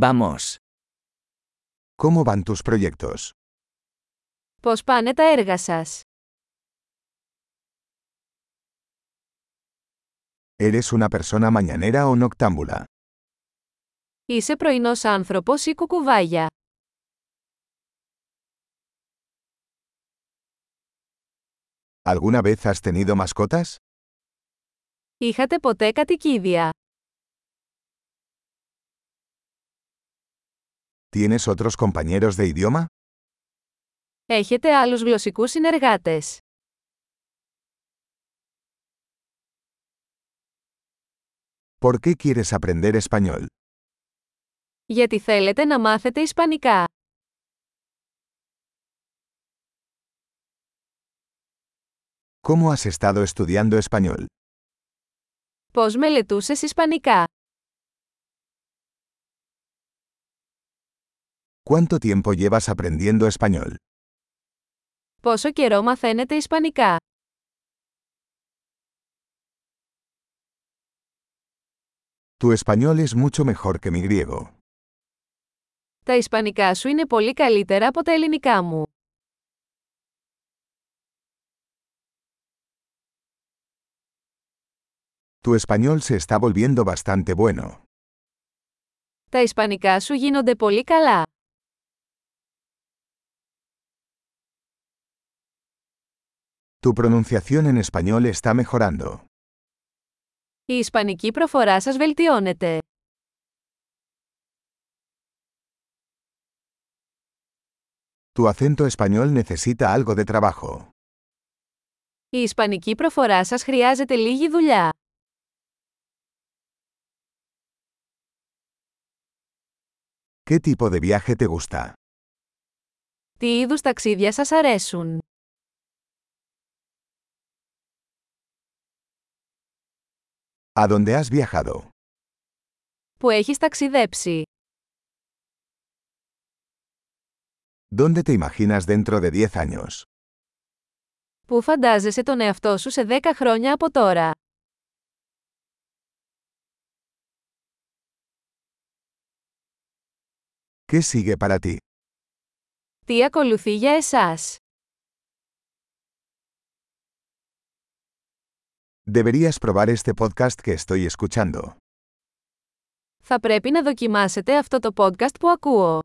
Vamos. ¿Cómo van tus proyectos? Πώς πάνε τα έργα σας? ¿Eres una persona mañanera o noctámbula? Είσαι πρωινός άνθρωπος ή κουκουβάγια? ¿Alguna vez has tenido mascotas? Είχατε ποτέ κατοικίδια? ¿Tienes otros compañeros de idioma? Έχετε άλλους γλωσσικούς συνεργάτες? ¿Por qué quieres aprender español? Γιατί θέλετε να μάθετε Ισπανικά. ¿Cómo has estado estudiando español? Πώς μελετούσες Ισπανικά? ¿Cuánto tiempo llevas aprendiendo español? Πόσο καιρό μαθαίνετε Ισπανικά? Tu español es mucho mejor que mi griego. Τα Ισπανικά σου είναι πολύ καλύτερα από τα ελληνικά μου. Tu español se está volviendo bastante bueno. Τα Ισπανικά σου γίνονται πολύ καλά. Tu pronunciación en español está mejorando. Η Ισπανική προφορά σας βελτιώνεται. Tu acento español necesita algo de trabajo. Η Ισπανική προφορά σας χρειάζεται λίγη δουλειά. ¿Qué tipo de viaje te gusta? Τι είδους ταξίδια σας αρέσουν? ¿A dónde has viajado? Που έχεις ταξιδέψει; ¿Dónde te imaginas dentro de 10 años? Πού φαντάζεσαι τον εαυτό σου σε 10 χρόνια από τώρα; ¿Qué sigue para ti? Τι ακολουθεί για εσάς; Deberías probar este podcast que estoy escuchando. Θα πρέπει να δοκιμάσετε αυτό το podcast που ακούω.